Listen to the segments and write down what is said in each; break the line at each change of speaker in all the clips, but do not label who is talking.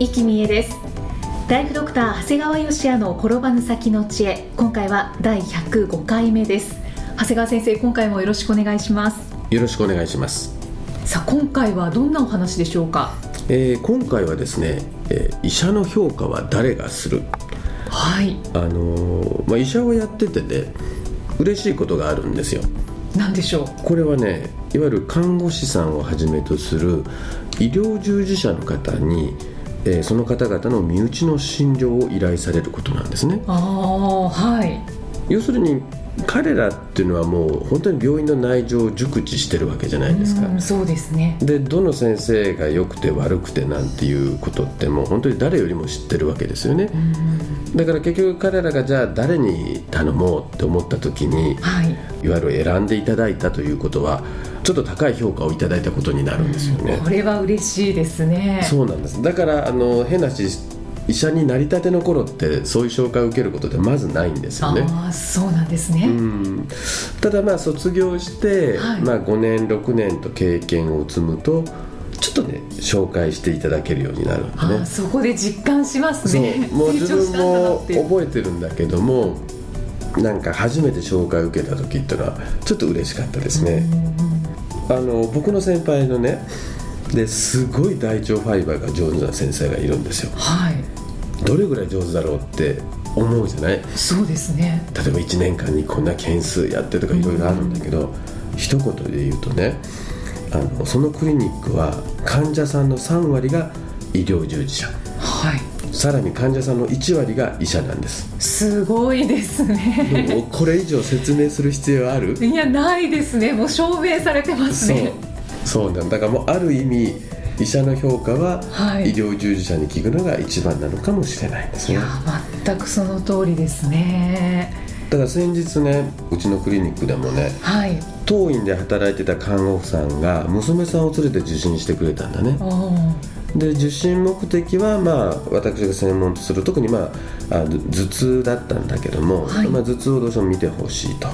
生きみえです。ライフドクター長谷川芳也の転ばぬ先の知恵。今回は第105回目です。長谷川先生今回もよろしくお願いします。
よろしくお願いします。
さあ今回はどんなお話でしょうか？
えー今回はですね、えー医者の評価は誰がする？
はい。
あのーまあ医者をやっててね、嬉しいことがあるんですよ。
何でしょう？
これはね、いわゆる看護師さんをはじめとする医療従事者の方に、えーその方々の身内の診療を依頼されることなんですね。
ああはい。
要するに彼らっていうのはもう本当に病院の内情を熟知してるわけじゃないですか。
うんそうですね。
でどの先生が良くて悪くてなんていうことってもう本当に誰よりも知ってるわけですよね。だから結局彼らがじゃあ誰に頼もうって思った時に
はい。
いわゆる選んでいただいたということはちょっと高い評価をいただいたことになるんですよね。
これは嬉しいですね。
そうなんです。だからあの変な話医者になりたての頃ってそういう紹介を受けることってまずないんですよね。
ああそうなんですね、
うん。ただまあ卒業して、
はい。
まあ、5年6年と経験を積むとちょっとね紹介していただけるようになるんで
あ
ね。
あそこで実感しますね。
もう自分も覚えてるんだけどもなんか初めて紹介を受けた時っていうのはちょっと嬉しかったですねあの僕の先輩のねですごい大腸ファイバーが上手な先生がいるんですよ。
はい。
どれぐらい上手だろうって思うじゃない？
そうですね。
例えば1年間にこんな件数やってとかいろいろあるんだけど、一言で言うとねあのそのクリニックは患者さんの3割が医療従事者。
はい
さらに患者さんの1割が医者なんです。
すごいですね。
もうこれ以上説明する必要ある？
いやないですね。もう証明されてます
そう。
ね
そうなんだ。からもうある意味医者の評価は
はい。
医療従事者に聞くのが一番なのかもしれないんですね。
いや全くその通りですね。
だから先日ねうちのクリニックでもね
はい。
当院で働いてた看護婦さんが娘さんを連れて受診してくれたんだねで受診目的はまあ私が専門とする特にまああ頭痛だったんだけども、
はい。
まあ、頭痛をどうしても見てほしいと。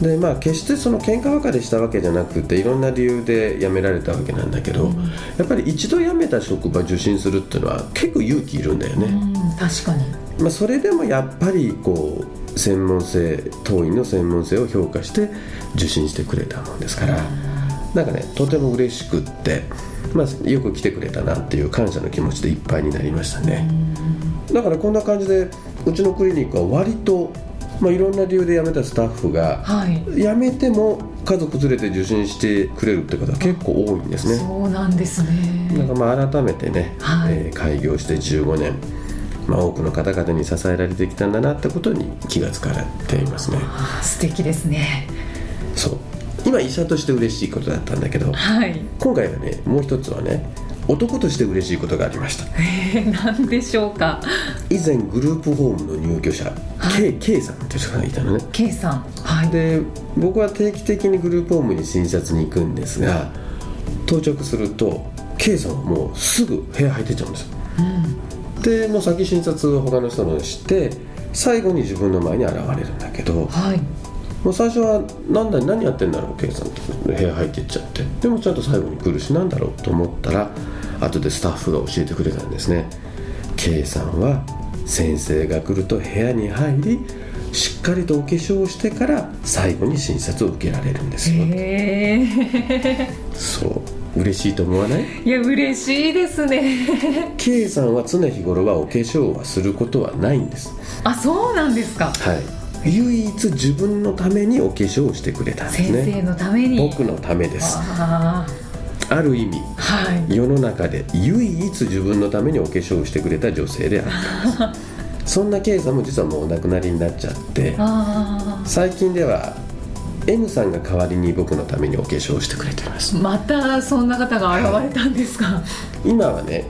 でまあ決してその喧嘩別れしたわけじゃなくていろんな理由で辞められたわけなんだけど、やっぱり一度辞めた職場受診するっていうのは結構勇気いるんだよね、
うん確かに。
まあ、それでもやっぱりこう専門性当院の専門性を評価して受診してくれたもんですからなんかねとても嬉しくって、まあ、よく来てくれたなっていう感謝の気持ちでいっぱいになりましたね。だからこんな感じでうちのクリニックは割と、まあ、いろんな理由で辞めたスタッフが
はい。
辞めても家族連れて受診してくれるって方は結構多いんですね。
そうなんですね。
なんかまあ改めてね、
はい。
えー開業して15年、まあ、多くの方々に支えられてきたんだなってことに気がつかれていますね。
素敵ですね。
そう今医者として嬉しいことだったんだけど
はい。
今回はねもう一つはね男として嬉しいことがありました。
えー、何でしょうか。
以前グループホームの入居者、
はい。
K, K さんっていう人がいたのね。
K さん。はい。
で僕は定期的にグループホームに診察に行くんですが到着すると K さんはもうすぐ部屋入ってっちゃうんですよ。でもう先診察を他の人のして最後に自分の前に現れるんだけど
はい
もう最初はなんだ何やってんだろう K さんって部屋入っていっちゃって。でもちゃんと最後に来るしなんだろうと思ったら後でスタッフが教えてくれたんですね。K さんは先生が来ると部屋に入りしっかりとお化粧をしてから最後に診察を受けられるんですよ。
へえ
そう。嬉しいと思わない？
いや嬉しいですね。
K さんは常日頃はお化粧はすることはないんです。
あそうなんですか。
はい唯一自分のためにお化粧をしてくれたんです
先
ね
生のために。
僕のためです。
あ
ある意味
あはい。
世の中で唯一自分のためにお化粧をしてくれた女性であったんです。そんな K さんも実はもうお亡くなりになっちゃって。
あ
最近では M さんが代わりに僕のためにお化粧をしてくれています。
あまたそんな方が現れたんですか、
今はね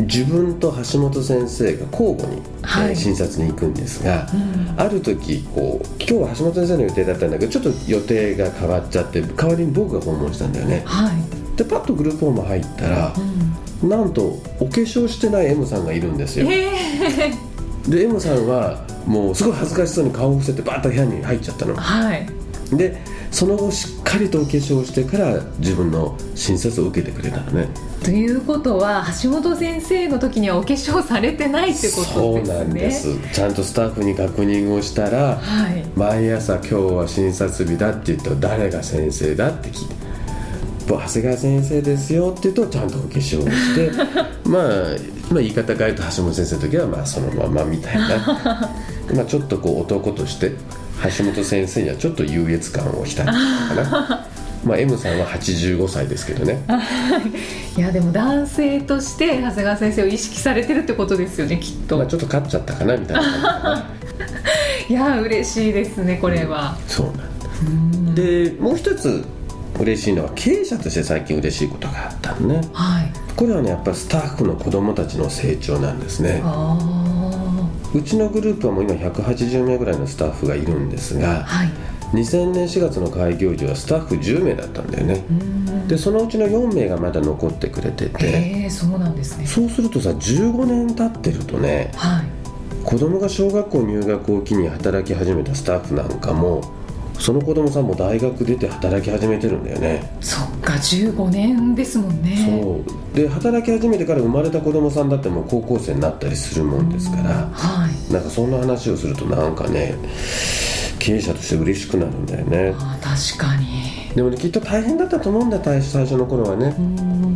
自分と橋本先生が交互に、
はい。
えー診察に行くんですが、
うん。
ある時こう今日は橋本先生の予定だったんだけどちょっと予定が変わっちゃって代わりに僕が訪問したんだよね。
はい、
でパッとグループホーム入ったら
う、ん、
なんとお化粧してない M さんがいるんですよ。
え
で M さんはもうすごい恥ずかしそうに顔を伏せてバーッと部屋に入っちゃったの。
ー、はい。
でその後しっかりとお化粧してから自分の診察を受けてくれたのね。
ということは橋本先生の時にはお化粧されてないってことですね。
そうなんです。ちゃんとスタッフに確認をしたら
はい。
毎朝今日は診察日だって言ったら誰が先生だって聞いて「長谷川先生ですよ」って言うとちゃんとお化粧をして まあ、まあ言い方変えると橋本先生の時はまあそのままみたいな。まあちょっとこう男として橋本先生にはちょっと優越感を浸ったのかな。まあ M さんは85歳ですけどね。
いやでも男性として長谷川先生を意識されてるってことですよねきっと、
まあちょっと勝っちゃったかなみたいな。感じかない
や嬉しいですねこれは、
そうなんだ。でもう一つ嬉しいのは経営者として最近嬉しいことがあったのね。
はい。
これはねやっぱりスタッフの子供たちの成長なんですね。
あ
うちのグループはもう今180名ぐらいのスタッフがいるんです
あ
が
はい。
2000年4月の開業時はスタッフ10名だったんだよね。
うん。
でそのうちの4名がまだ残ってくれてて
へえそうなんですね。
そうするとさ15年経ってるとね
はい。
子供が小学校入学を機に働き始めたスタッフなんかもその子供さんも大学出て働き始めてるんだよね。
そっか15年ですもんね。
そう。で働き始めてから生まれた子供さんだってもう高校生になったりするもんですから
はい。
なんかそんな話をするとなんかね経営者として嬉しくなるんだよね。
あ確かに。
でもねきっと大変だったと思うんだよ最最初の頃はね。
うん。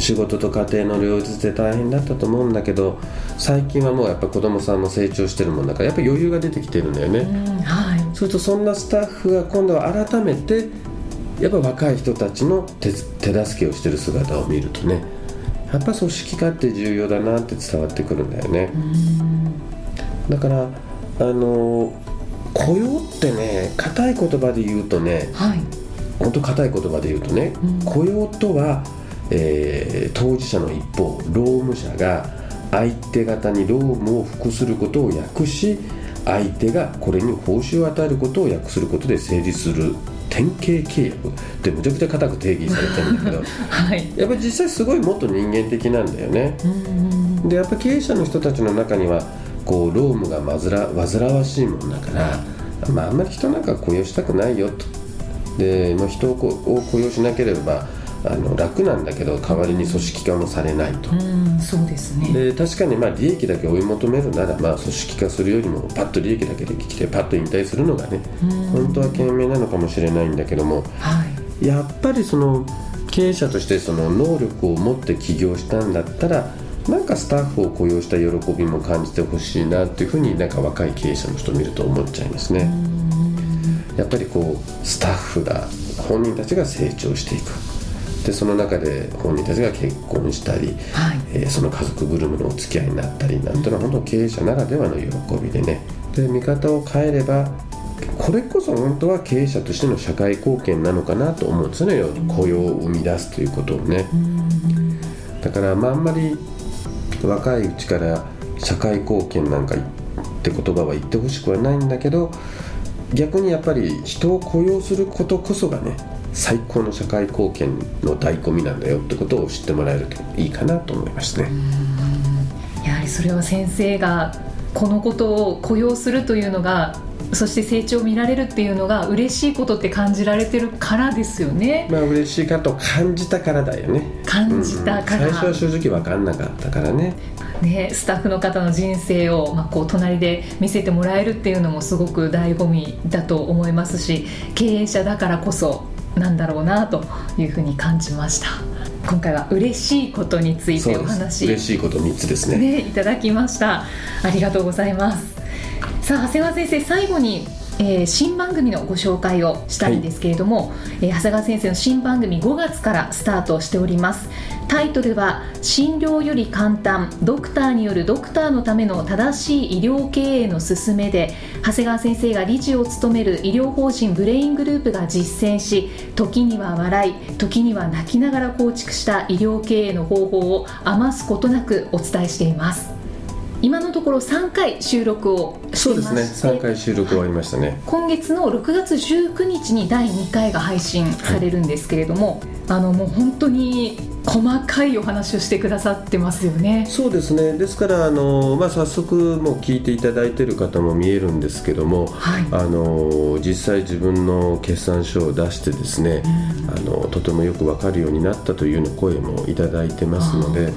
仕事と家庭の両立で大変だったと思うんだけど最近はもうやっぱ子供さんも成長してるもんだからやっぱ余裕が出てきてるんだよね、
うんはい
それとそんなスタッフが今度は改めてやっぱ若い人たちの手手助けをしてる姿を見るとねやっぱ組織化って重要だなって伝わってくるんだよね。だからあの雇用ってね硬い言葉で言うとね
はい。
本当硬い言葉で言うとね、
うん。
雇用とは、えー当事者の一方労務者が相手方に労務を服することを訳し相手がこれに報酬を与えることを訳することで成立する典型契約ってむちゃくちゃ硬く定義されてるんだけど
はい。
やっぱり実際すごいもっと人間的なんだよね。
うん
でやっぱ経営者の人たちの中にはこう労務が煩わしいもんだから、まあ、あんまり人なんか雇用したくないよと。で、まあ、人を雇用しなければあの楽なんだけど代わりに組織化もされないと。
うんそうですね。
で確かにまあ利益だけ追い求めるならまあ組織化するよりもパッと利益だけできてパッと引退するのがね
うん。
本当は賢明なのかもしれないんだけども
はい。
やっぱりその経営者としてその能力を持って起業したんだったらなんかスタッフを雇用した喜びも感じてほしいなっていうふうになんか若い経営者の人を見ると思っちゃいますね。やっぱりこうスタッフが本人たちが成長していくでその中で本人たちが結婚したり、
はい。
えーその家族ぐるみのお付き合いになったりなんていうのは本当経営者ならではの喜びでね。で見方を変えればこれこそ本当は経営者としての社会貢献なのかなと思うんですよね。雇用を生み出すということをね。だからまああんまり若いうちから社会貢献なんかって言葉は言ってほしくはないんだけど逆にやっぱり人を雇用することこそがね最高の社会貢献の醍醐味なんだよってことを知ってもらえるといいかなと思いますね。
やはりそれは先生がこのことを雇用するというのがそして成長を見られるっていうのが嬉しいことって感じられてるからですよね
まあ嬉しいかと感じたからだよね。
感じたから、
うん最初は正直分かんなかったからね。
ね、スタッフの方の人生を、まあ、こう隣で見せてもらえるっていうのもすごく醍醐味だと思いますし経営者だからこそなんだろうなというふうに感じました。今回は嬉しいことについてお。話
嬉しいこと3つですね。
ね、いただきました。ありがとうございます。さあ長谷川先生最後にえー、新番組のご紹介をしたいんですけれども、はい、えー、長谷川先生の新番組5月からスタートしておりますタイトルは「診療より簡単。ドクターによるドクターのための正しい医療経営の勧め」で長谷川先生が理事を務める医療法人ブレイングループが実践し時には笑い時には泣きながら構築した医療経営の方法を余すことなくお伝えしています。今のところ3回収録を
そうですね。3回収録終わりましたね。
今月の6月19日に第2回が配信されるんですけれども、はい、あのもう本当に細かいお話をしてくださってますよね。
そうですね。ですからあの、まあ、早速もう聞いていただいている方も見えるんですけども、はい、あの実際自分の決算書を出してですね、うん、あのとてもよく分かるようになったというような声もいただいてますので。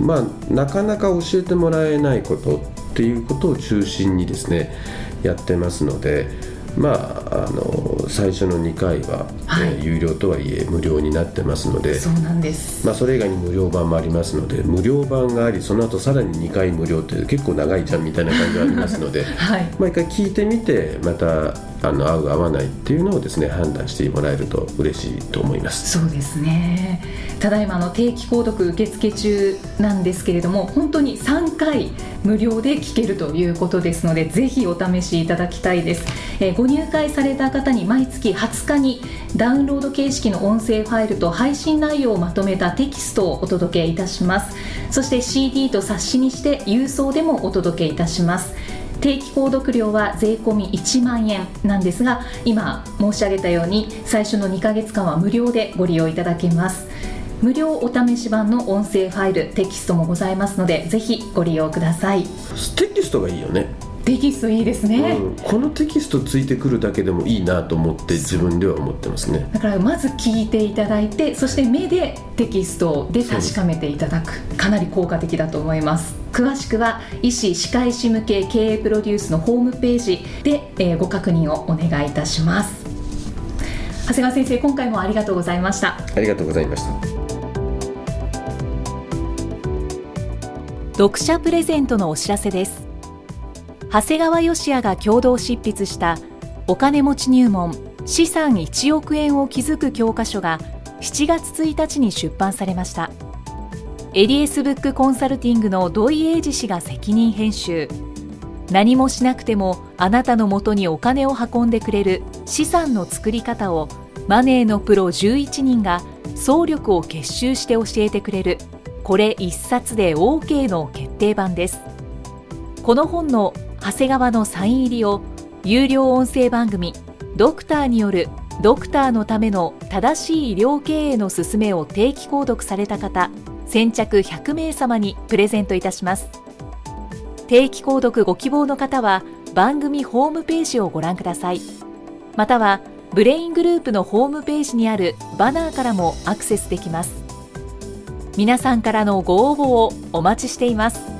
まあ、なかなか教えてもらえないことっていうことを中心にですねやってますので、まあ、あの最初の2回は、はい、えー、有料とはいえ無料になってますので
そうなんです、
まあ、それ以外に無料版もありますので無料版がありその後さらに2回無料って結構長いじゃんみたいな感じがありますので、はい、毎回聞いてみてまたあの合う合わないっていうのをですね判断してもらえると嬉しいと思います。
そうですね。ただいまの定期購読受付中なんですけれども本当に3回無料で聞けるということですのでぜひお試しいただきたいです、えー、ご入会された方に毎月20日にダウンロード形式の音声ファイルと配信内容をまとめたテキストをお届けいたします。そして CD と冊子にして郵送でもお届けいたします。定期購読料は税込み1万円なんですが今申し上げたように最初の2ヶ月間は無料でご利用いただけます。無料お試し版の音声ファイルテキストもございますのでぜひご利用ください。
テキストがいいよね。
テキストいいですね、
うん、このテキストついてくるだけでもいいなと思って自分では思ってますね。
だからまず聞いていただいてそして目でテキストで確かめていただく。かなり効果的だと思います。詳しくは医師・歯科医師向け経営プロデュースのホームページで、えー、ご確認をお願いいたします。長谷川先生今回もありがとうございました。
ありがとうございました。
読者プレゼントのお知らせです長谷川義也が共同執筆したお金持ち入門資産1億円を築く教科書が7月1日に出版されました。エリエスブックコンサルティングの土井英二氏が責任編集。何もしなくてもあなたのもとにお金を運んでくれる資産の作り方をマネーのプロ11人が総力を結集して教えてくれる。これ一冊で OK の決定版です。この本の長谷川のサイン入りを有料音声番組ドクターによるドクターのための正しい医療経営の勧めを定期購読された方先着100名様にプレゼントいたします。定期購読ご希望の方は番組ホームページをご覧ください。またはブレイングループのホームページにあるバナーからもアクセスできます。皆さんからのご応募をお待ちしています。